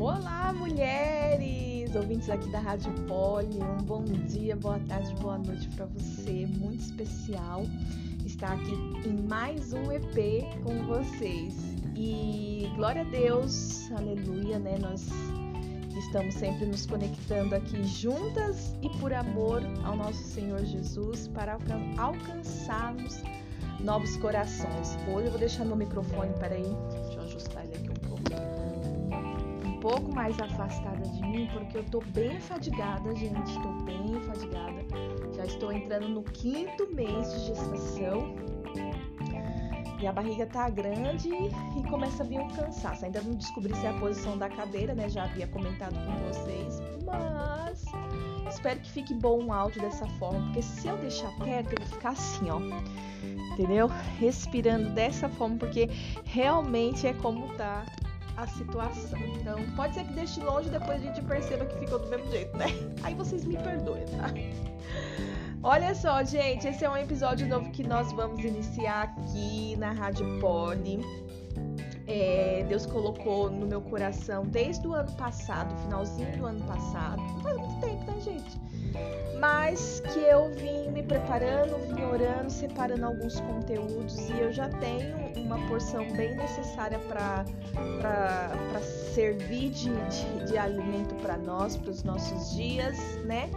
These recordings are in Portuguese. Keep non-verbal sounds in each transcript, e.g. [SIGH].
Olá, mulheres! Ouvintes aqui da Rádio Poli, um bom dia, boa tarde, boa noite para você, muito especial estar aqui em mais um EP com vocês. E glória a Deus, aleluia, né? Nós estamos sempre nos conectando aqui juntas e por amor ao nosso Senhor Jesus para alcançarmos novos corações. Hoje eu vou deixar meu microfone, peraí, deixa eu ajustar ele aqui um pouco. Um pouco mais afastada de mim, porque eu tô bem fadigada, gente, tô bem fadigada. Já estou entrando no quinto mês de gestação e a barriga tá grande e começa a vir um cansaço. Ainda não descobri se é a posição da cadeira, né? Já havia comentado com vocês, mas espero que fique bom o áudio dessa forma, porque se eu deixar perto, vou ficar assim, ó. Entendeu? Respirando dessa forma, porque realmente é como tá a situação. Então, pode ser que deixe longe depois a gente perceba que ficou do mesmo jeito, né? [LAUGHS] Aí vocês me perdoem, tá? Olha só, gente, esse é um episódio novo que nós vamos iniciar aqui na Rádio Poli. É, Deus colocou no meu coração desde o ano passado, finalzinho do ano passado. Não faz muito tempo, né, gente? Mas que eu vim me preparando, vim orando, separando alguns conteúdos e eu já tenho uma porção bem necessária para servir de, de, de alimento para nós, para os nossos dias, né?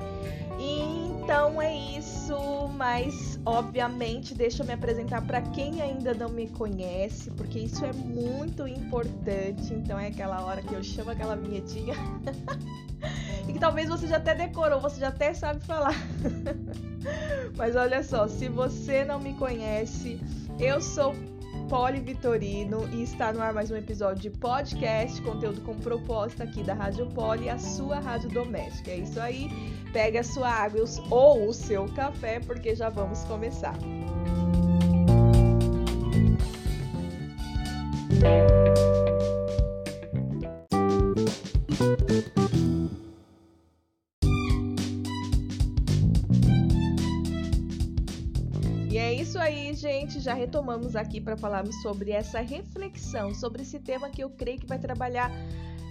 Então é isso, mas obviamente deixa eu me apresentar para quem ainda não me conhece, porque isso é muito importante. Então é aquela hora que eu chamo aquela vinhetinha. [LAUGHS] e que talvez você já até decorou, você já até sabe falar. [LAUGHS] mas olha só, se você não me conhece, eu sou Poli Vitorino e está no ar mais um episódio de podcast, conteúdo com proposta aqui da Rádio Poli, a sua rádio doméstica. É isso aí, pega a sua água ou o seu café, porque já vamos começar. gente, já retomamos aqui para falarmos sobre essa reflexão, sobre esse tema que eu creio que vai trabalhar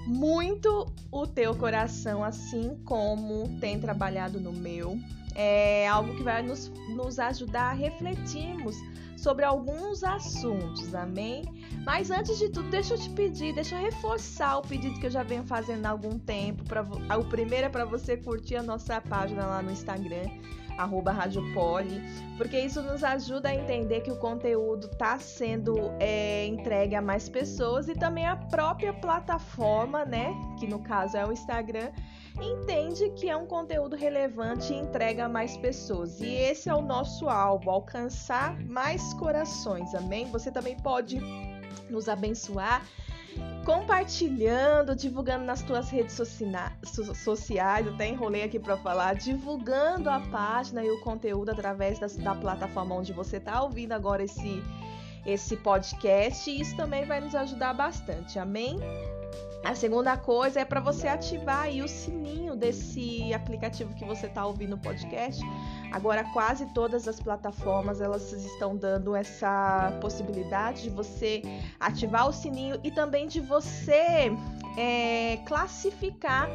muito o teu coração, assim como tem trabalhado no meu. É algo que vai nos, nos ajudar a refletirmos sobre alguns assuntos, amém? Mas antes de tudo, deixa eu te pedir, deixa eu reforçar o pedido que eu já venho fazendo há algum tempo. Pra, o primeiro é para você curtir a nossa página lá no Instagram arroba Rádio Poli, porque isso nos ajuda a entender que o conteúdo está sendo é, entregue a mais pessoas e também a própria plataforma, né, que no caso é o Instagram, entende que é um conteúdo relevante e entrega a mais pessoas. E esse é o nosso alvo, alcançar mais corações, amém? Você também pode nos abençoar compartilhando, divulgando nas tuas redes sociais, até enrolei aqui para falar, divulgando a página e o conteúdo através da, da plataforma onde você está ouvindo agora esse, esse podcast. E isso também vai nos ajudar bastante, amém? A segunda coisa é para você ativar aí o sininho desse aplicativo que você está ouvindo o podcast. Agora quase todas as plataformas elas estão dando essa possibilidade de você ativar o sininho e também de você é, classificar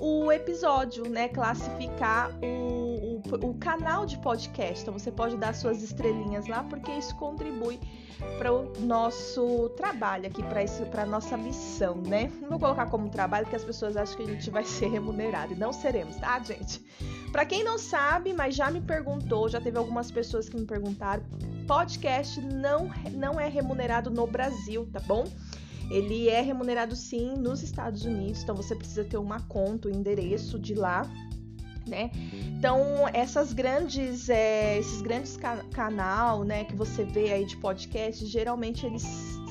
o episódio, né? Classificar o, o, o, canal de podcast. Então você pode dar suas estrelinhas lá, porque isso contribui para o nosso trabalho aqui, para a nossa missão, né? Não vou colocar como trabalho, porque as pessoas acham que a gente vai [LAUGHS] ser remunerado. E não seremos, tá, gente? Para quem não sabe, mas já me perguntou, já teve algumas pessoas que me perguntaram, podcast não, não é remunerado no Brasil, tá bom? Ele é remunerado sim nos Estados Unidos, então você precisa ter uma conta, o um endereço de lá, né? Então essas grandes, é, esses grandes ca canal, né, que você vê aí de podcast, geralmente eles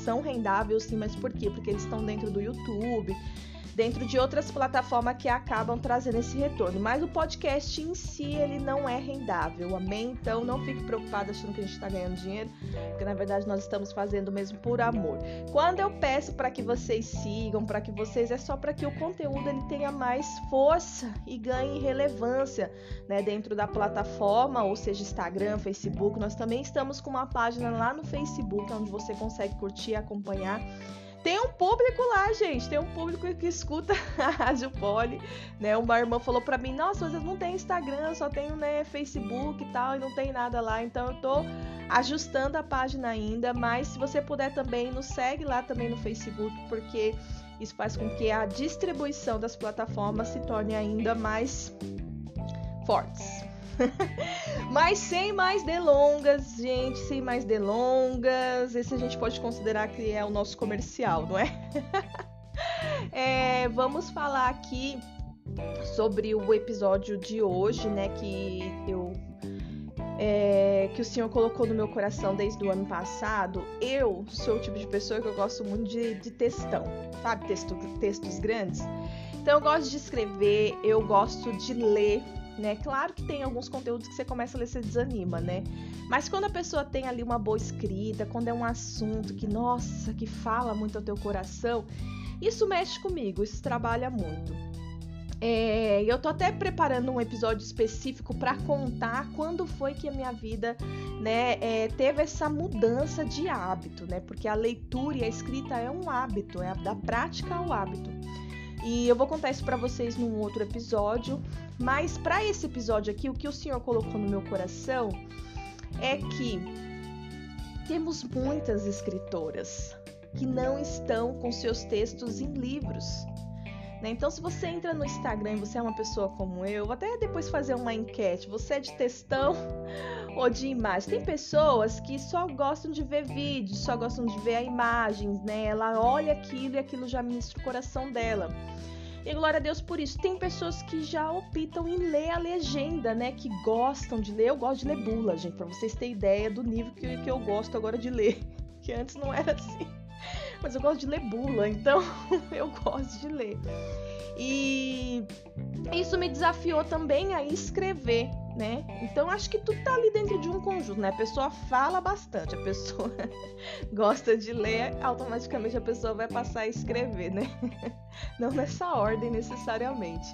são rendáveis, sim, mas por quê? Porque eles estão dentro do YouTube, dentro de outras plataformas que acabam trazendo esse retorno. Mas o podcast em si, ele não é rendável, amém? Então não fique preocupado achando que a gente está ganhando dinheiro, porque na verdade nós estamos fazendo mesmo por amor. Quando eu peço para que vocês sigam, para que vocês, é só para que o conteúdo ele tenha mais força e ganhe relevância né, dentro da plataforma, ou seja, Instagram, Facebook. Nós também estamos com uma página lá no Facebook, onde você consegue curtir e acompanhar. Tem um público lá, gente. Tem um público que escuta [LAUGHS] a Rádio Poli, né? Uma irmã falou para mim: "Nossa, vocês não tem Instagram, só tem, né, Facebook e tal, e não tem nada lá". Então eu tô ajustando a página ainda, mas se você puder também, nos segue lá também no Facebook, porque isso faz com que a distribuição das plataformas se torne ainda mais fortes. [LAUGHS] Mas sem mais delongas, gente, sem mais delongas, esse a gente pode considerar que é o nosso comercial, não é? [LAUGHS] é vamos falar aqui sobre o episódio de hoje, né? Que eu é, que o Senhor colocou no meu coração desde o ano passado. Eu sou o tipo de pessoa que eu gosto muito de, de textão, sabe? Texto, textos grandes. Então eu gosto de escrever, eu gosto de ler né? Claro que tem alguns conteúdos que você começa a ler e você desanima, né? Mas quando a pessoa tem ali uma boa escrita, quando é um assunto que, nossa, que fala muito ao teu coração, isso mexe comigo, isso trabalha muito. É, eu tô até preparando um episódio específico para contar quando foi que a minha vida, né, é, teve essa mudança de hábito, né? Porque a leitura e a escrita é um hábito, é da prática ao hábito. E eu vou contar isso para vocês num outro episódio. Mas para esse episódio aqui, o que o Senhor colocou no meu coração é que temos muitas escritoras que não estão com seus textos em livros. Né? Então, se você entra no Instagram e você é uma pessoa como eu, vou até depois fazer uma enquete. Você é de textão ou de imagem? Tem pessoas que só gostam de ver vídeos, só gostam de ver imagens, né? Ela olha aquilo e aquilo já ministra o coração dela. E glória a Deus por isso. Tem pessoas que já optam em ler a legenda, né? Que gostam de ler. Eu gosto de ler bula, gente, para vocês terem ideia do nível que, que eu gosto agora de ler. [LAUGHS] Que antes não era assim. Mas eu gosto de ler bula, então [LAUGHS] eu gosto de ler. E isso me desafiou também a escrever, né? Então acho que tudo tá ali dentro de um conjunto, né? A pessoa fala bastante, a pessoa [LAUGHS] gosta de ler, automaticamente a pessoa vai passar a escrever, né? [LAUGHS] Não nessa ordem necessariamente.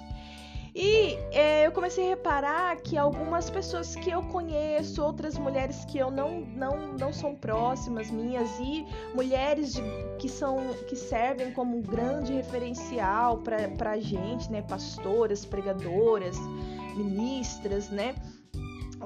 E é, eu comecei a reparar que algumas pessoas que eu conheço, outras mulheres que eu não, não, não são próximas minhas, e mulheres de, que são que servem como um grande referencial para a gente, né? Pastoras, pregadoras, ministras, né?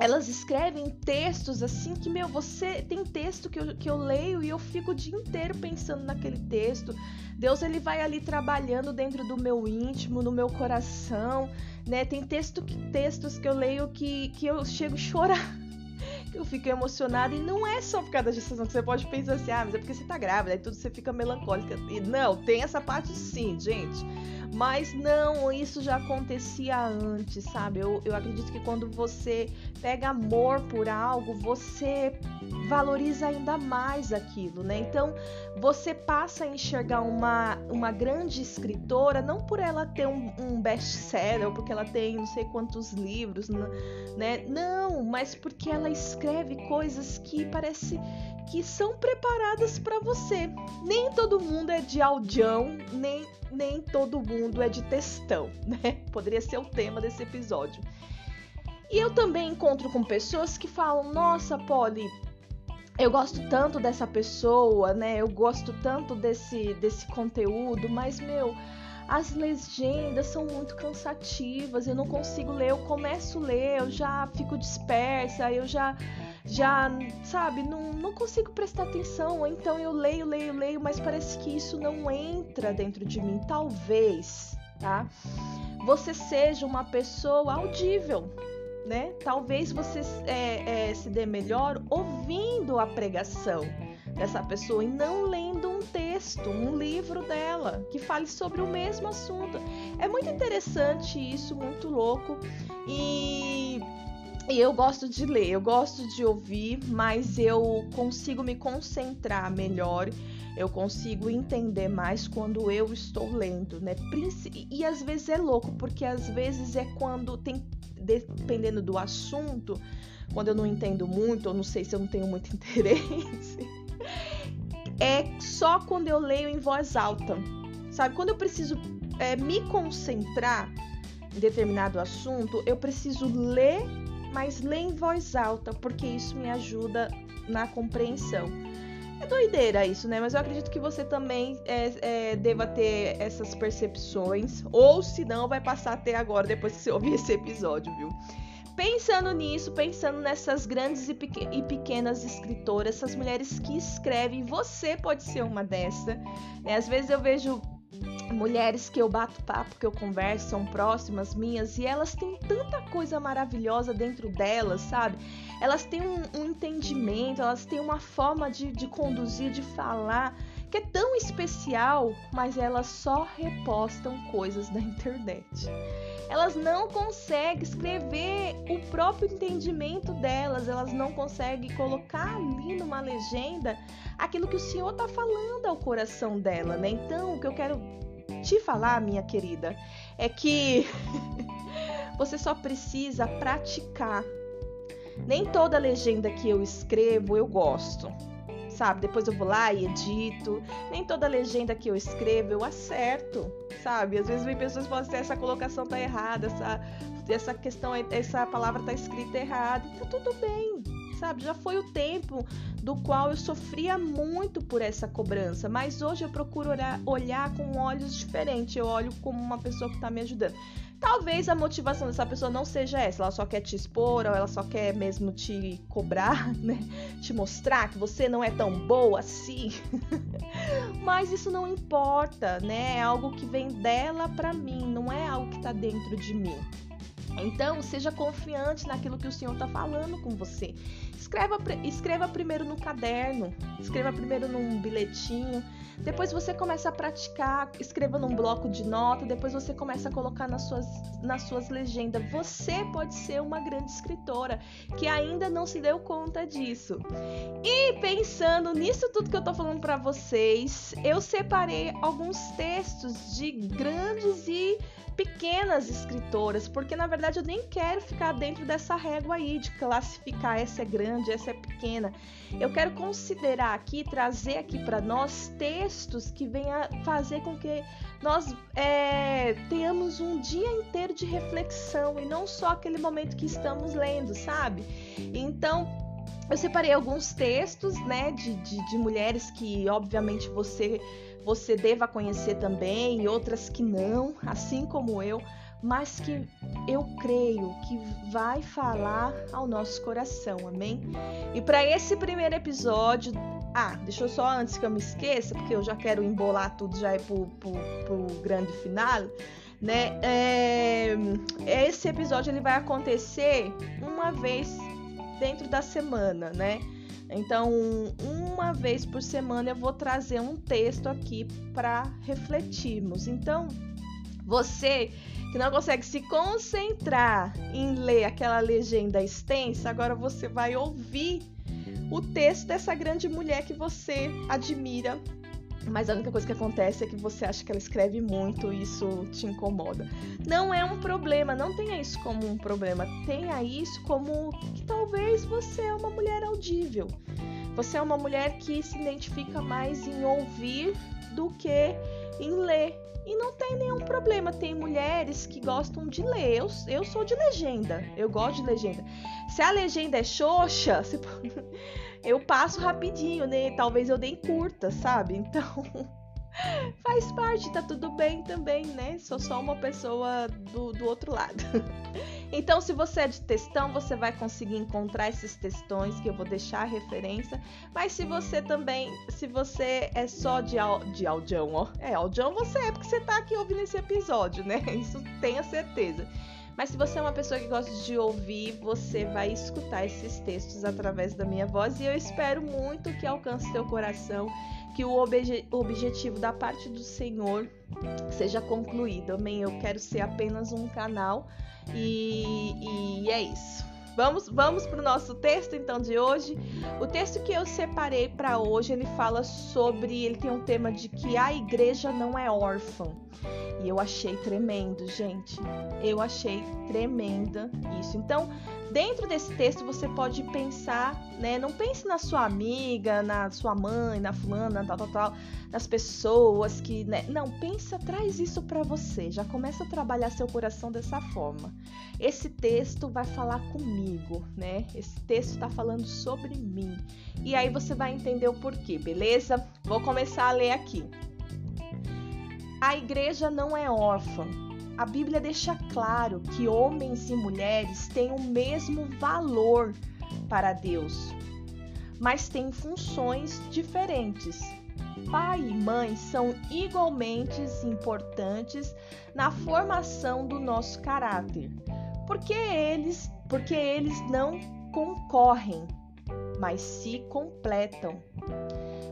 elas escrevem textos assim que, meu, você tem texto que eu, que eu leio e eu fico o dia inteiro pensando naquele texto. Deus, ele vai ali trabalhando dentro do meu íntimo, no meu coração, né? Tem texto, textos que eu leio que, que eu chego a chorar. Eu fico emocionada e não é só por causa da gestação que você pode pensar assim, ah, mas é porque você tá grávida, aí tudo você fica melancólica. E não, tem essa parte sim, gente. Mas não, isso já acontecia antes, sabe? Eu, eu acredito que quando você pega amor por algo, você valoriza ainda mais aquilo, né? Então você passa a enxergar uma, uma grande escritora não por ela ter um, um best-seller, porque ela tem não sei quantos livros, né? Não, mas porque ela escreve coisas que parece que são preparadas para você. Nem todo mundo é de audião, nem, nem todo mundo é de textão, [LAUGHS] né? Poderia ser o tema desse episódio. E eu também encontro com pessoas que falam: Nossa, Polly, eu gosto tanto dessa pessoa, né? Eu gosto tanto desse, desse conteúdo, mas meu, as legendas são muito cansativas, eu não consigo ler, eu começo a ler, eu já fico dispersa, eu já já, sabe, não, não consigo prestar atenção. Então eu leio, leio, leio, mas parece que isso não entra dentro de mim. Talvez, tá? Você seja uma pessoa audível, né? Talvez você é, é, se dê melhor ouvindo a pregação dessa pessoa e não lendo um texto, um livro dela que fale sobre o mesmo assunto. É muito interessante isso, muito louco e e eu gosto de ler, eu gosto de ouvir, mas eu consigo me concentrar melhor Eu consigo entender mais quando eu estou lendo, né? E às vezes é louco, porque às vezes é quando tem, dependendo do assunto, quando eu não entendo muito, ou não sei se eu não tenho muito [LAUGHS] interesse, é só quando eu leio em voz alta, sabe? Quando eu preciso é, me concentrar em determinado assunto, eu preciso ler, mas ler em voz alta, porque isso me ajuda na compreensão. É doideira isso, né? Mas eu acredito que você também é, é, deva ter essas percepções, ou se não, vai passar até agora, depois que você ouvir esse episódio, viu? Pensando nisso, pensando nessas grandes e, pequ e, pequenas escritoras, essas mulheres que escrevem, você pode ser uma dessa. Né? Às vezes eu vejo mulheres que eu bato papo, que eu converso, são próximas minhas, e elas têm tanta coisa maravilhosa dentro delas, sabe? Elas têm um, um entendimento, elas têm uma forma de, de conduzir, de falar, que é tão especial, mas elas só repostam coisas da internet elas não conseguem escrever o próprio entendimento delas, elas não conseguem colocar ali numa legenda aquilo que o Senhor está falando ao coração dela, né? Então, o que eu quero te falar, minha querida, é que [LAUGHS] você só precisa praticar. Nem toda legenda que eu escrevo eu gosto sabe? Depois eu vou lá e edito. Nem toda legenda que eu escrevo eu acerto, sabe? Às vezes vem pessoas que falam assim, essa colocação tá errada, essa, essa questão, essa palavra tá escrita errada. E tá tudo bem, sabe? Já foi o tempo do qual eu sofria muito por essa cobrança, mas hoje eu procuro olhar, olhar com olhos diferentes. Eu olho como uma pessoa que tá me ajudando. Talvez a motivação dessa pessoa não seja essa, ela só quer te expor, ou ela só quer mesmo te cobrar, [LAUGHS] né? Te mostrar que você não é tão boa assim. [LAUGHS] Mas isso não importa, né? É algo que vem dela para mim, não é algo que tá dentro de mim. Então, seja confiante naquilo que o Senhor está falando com você. Escreva, escreva primeiro no caderno, escreva primeiro num bilhetinho, depois você começa a praticar, escreva num bloco de nota, depois você começa a colocar nas suas, nas suas legendas. Você pode ser uma grande escritora que ainda não se deu conta disso. E pensando nisso tudo que eu tô falando para vocês, eu separei alguns textos de grandes e pequenas escritoras, porque na verdade eu nem quero ficar dentro dessa régua aí de classificar essa é grande, essa é pequena. Eu quero considerar aqui, trazer aqui para nós textos que venham fazer com que nós é, tenhamos um dia inteiro de reflexão e não só aquele momento que estamos lendo, sabe? Então eu separei alguns textos, né, de, de, de mulheres que obviamente você você deva conhecer também e outras que não, assim como eu, mas que eu creio que vai falar ao nosso coração, amém? E para esse primeiro episódio, ah, deixa eu só antes que eu me esqueça, porque eu já quero embolar tudo já é pro, pro, pro grande final, né? É, esse episódio ele vai acontecer uma vez dentro da semana, né? Então, uma vez por semana eu vou trazer um texto aqui para refletirmos. Então, você que não consegue se concentrar em ler aquela legenda extensa, agora você vai ouvir o texto dessa grande mulher que você admira mas a única coisa que acontece é que você acha que ela escreve muito e isso te incomoda. Não é um problema, não tenha isso como um problema. Tenha isso como que talvez você é uma mulher audível. Você é uma mulher que se identifica mais em ouvir do que em ler. E não tem nenhum problema. Tem mulheres que gostam de ler. Eu, eu sou de legenda. Eu gosto de legenda. Se a legenda é xoxa, [LAUGHS] eu passo rapidinho, né? Talvez eu dei curta, sabe? Então. [LAUGHS] faz parte, tá tudo bem também, né? Sou só uma pessoa do, do outro lado. [LAUGHS] então, se você é de textão, você vai conseguir encontrar esses textões que eu vou deixar a referência. Mas se você também, se você é só de, de audião, ó. É, audião você é porque você tá aqui ouvindo esse episódio, né? [LAUGHS] Isso tenha certeza. Mas se você é uma pessoa que gosta de ouvir, você vai escutar esses textos através da minha voz e eu espero muito que alcance teu coração que o obje objetivo da parte do Senhor seja concluído. Amém? Eu quero ser apenas um canal e, e é isso. Vamos, vamos para o nosso texto então de hoje. O texto que eu separei para hoje ele fala sobre, ele tem um tema de que a igreja não é órfã. E eu achei tremendo, gente. Eu achei tremenda isso. Então, dentro desse texto você pode pensar, né? Não pense na sua amiga, na sua mãe, na fulana, tal, tal, tal, nas pessoas que, né? Não, pensa, traz isso para você. Já começa a trabalhar seu coração dessa forma. Esse texto vai falar comigo, né? Esse texto está falando sobre mim. E aí você vai entender o porquê, beleza? Vou começar a ler aqui. A igreja não é órfã. A Bíblia deixa claro que homens e mulheres têm o mesmo valor para Deus, mas têm funções diferentes. Pai e mãe são igualmente importantes na formação do nosso caráter, porque eles, porque eles não concorrem, mas se completam.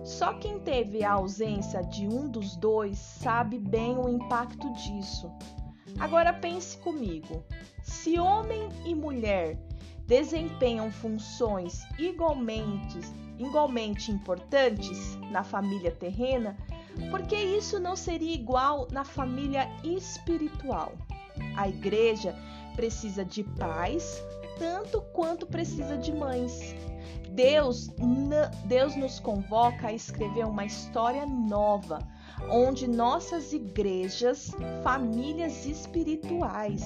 Só quem teve a ausência de um dos dois sabe bem o impacto disso. Agora pense comigo: se homem e mulher desempenham funções igualmente, igualmente importantes na família terrena, por que isso não seria igual na família espiritual? A igreja precisa de pais tanto quanto precisa de mães. Deus, Deus nos convoca a escrever uma história nova, onde nossas igrejas, famílias espirituais,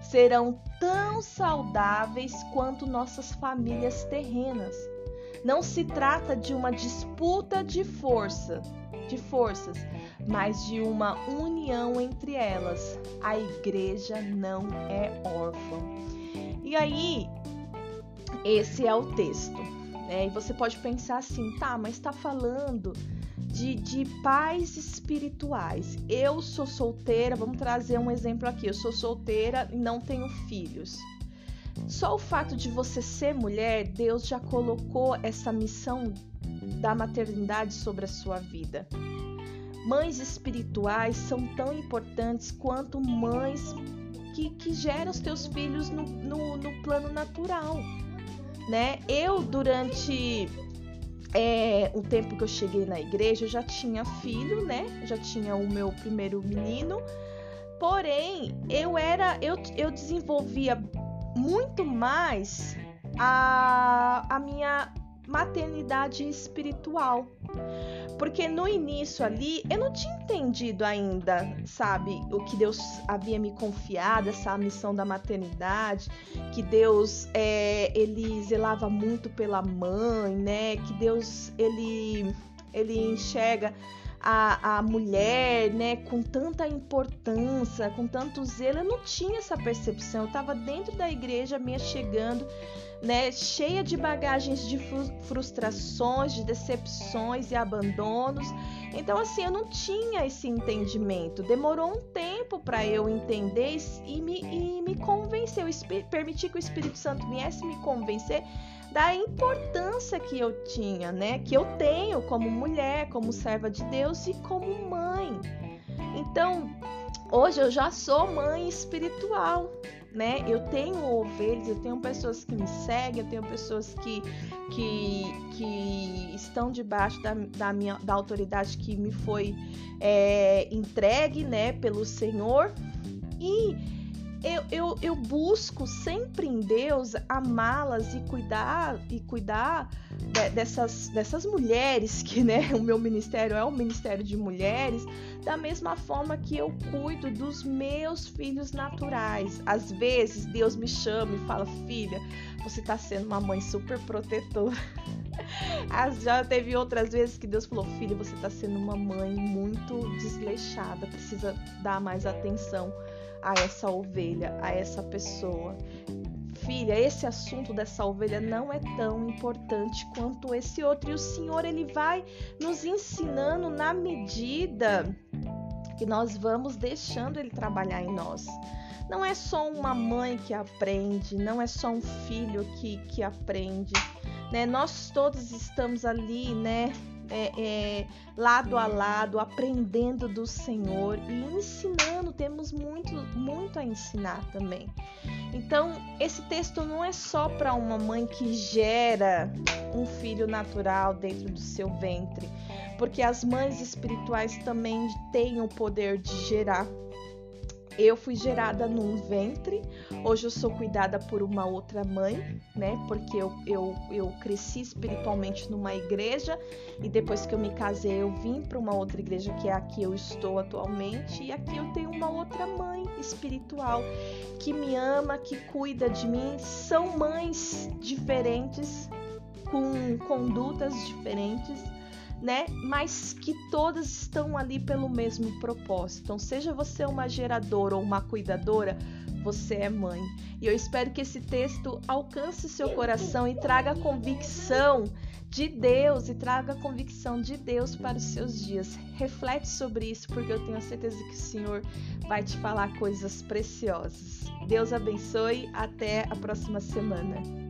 serão tão saudáveis quanto nossas famílias terrenas. Não se trata de uma disputa de força, de forças, mas de uma união entre elas. A igreja não é órfã. E aí, esse é o texto. Né? E você pode pensar assim, tá, mas está falando de, de pais espirituais. Eu sou solteira, vamos trazer um exemplo aqui. Eu sou solteira e não tenho filhos. Só o fato de você ser mulher, Deus já colocou essa missão da maternidade sobre a sua vida. Mães espirituais são tão importantes quanto mães que, que geram os teus filhos no, no, no plano natural né? Eu durante é, o tempo que eu cheguei na igreja, eu já tinha filho, né? já tinha o meu primeiro menino. Porém, eu era, eu, eu desenvolvia muito mais a, a minha maternidade espiritual. Porque no início ali eu não tinha entendido ainda, sabe, o que Deus havia me confiado, essa missão da maternidade, que Deus é, ele zelava muito pela mãe, né? Que Deus ele ele enxerga a, a mulher, né, com tanta importância, com tanto zelo, eu não tinha essa percepção. Eu estava dentro da igreja, me chegando, né, cheia de bagagens de frustrações, de decepções e abandonos. Então, assim, eu não tinha esse entendimento. Demorou um tempo para eu entender e me, e me convencer, permitir que o Espírito Santo viesse me convencer da importância que eu tinha, né? Que eu tenho como mulher, como serva de Deus e como mãe. Então, hoje eu já sou mãe espiritual, né? Eu tenho ovelhas, eu tenho pessoas que me seguem, eu tenho pessoas que, que, que estão debaixo da, da, minha, da autoridade que me foi é, entregue, né, pelo Senhor. E eu, eu, eu busco sempre em Deus amá-las e cuidar e cuidar de, dessas, dessas mulheres que né, [LAUGHS] o meu ministério é um ministério de mulheres, da mesma forma que eu cuido dos meus filhos naturais. Às vezes Deus me chama e fala, filha, você está sendo uma mãe super protetora. [LAUGHS] Já teve outras vezes que Deus falou, filha, você está sendo uma mãe muito desleixada, precisa dar mais atenção a essa ovelha, a essa pessoa. Filha, esse assunto dessa ovelha não é tão importante quanto esse outro. E o Senhor, ele vai nos ensinando na medida que nós vamos deixando ele trabalhar em nós. Não é só uma mãe que aprende, não é só um filho que, que aprende. Né? Nós todos estamos ali, né? É, é, lado a lado, aprendendo do Senhor e ensinando. Temos muito, muito a ensinar também. Então, esse texto não é só para uma mãe que gera um filho natural dentro do seu ventre, porque as mães espirituais também têm o poder de gerar eu fui gerada num ventre, hoje eu sou cuidada por uma outra mãe, né? Porque eu, eu, eu cresci espiritualmente numa igreja e depois que eu me casei eu vim para uma outra igreja que é a que eu estou atualmente e aqui eu tenho uma outra mãe espiritual que me ama, que cuida de mim. São mães diferentes, com condutas diferentes né? Mas que todas estão ali pelo mesmo propósito. Então, seja você uma geradora ou uma cuidadora, você é mãe. E eu espero que esse texto alcance seu coração e traga convicção de Deus e traga a convicção de Deus para os seus dias. Reflete sobre isso, porque eu tenho certeza que o Senhor vai te falar coisas preciosas. Deus abençoe. Até a próxima semana.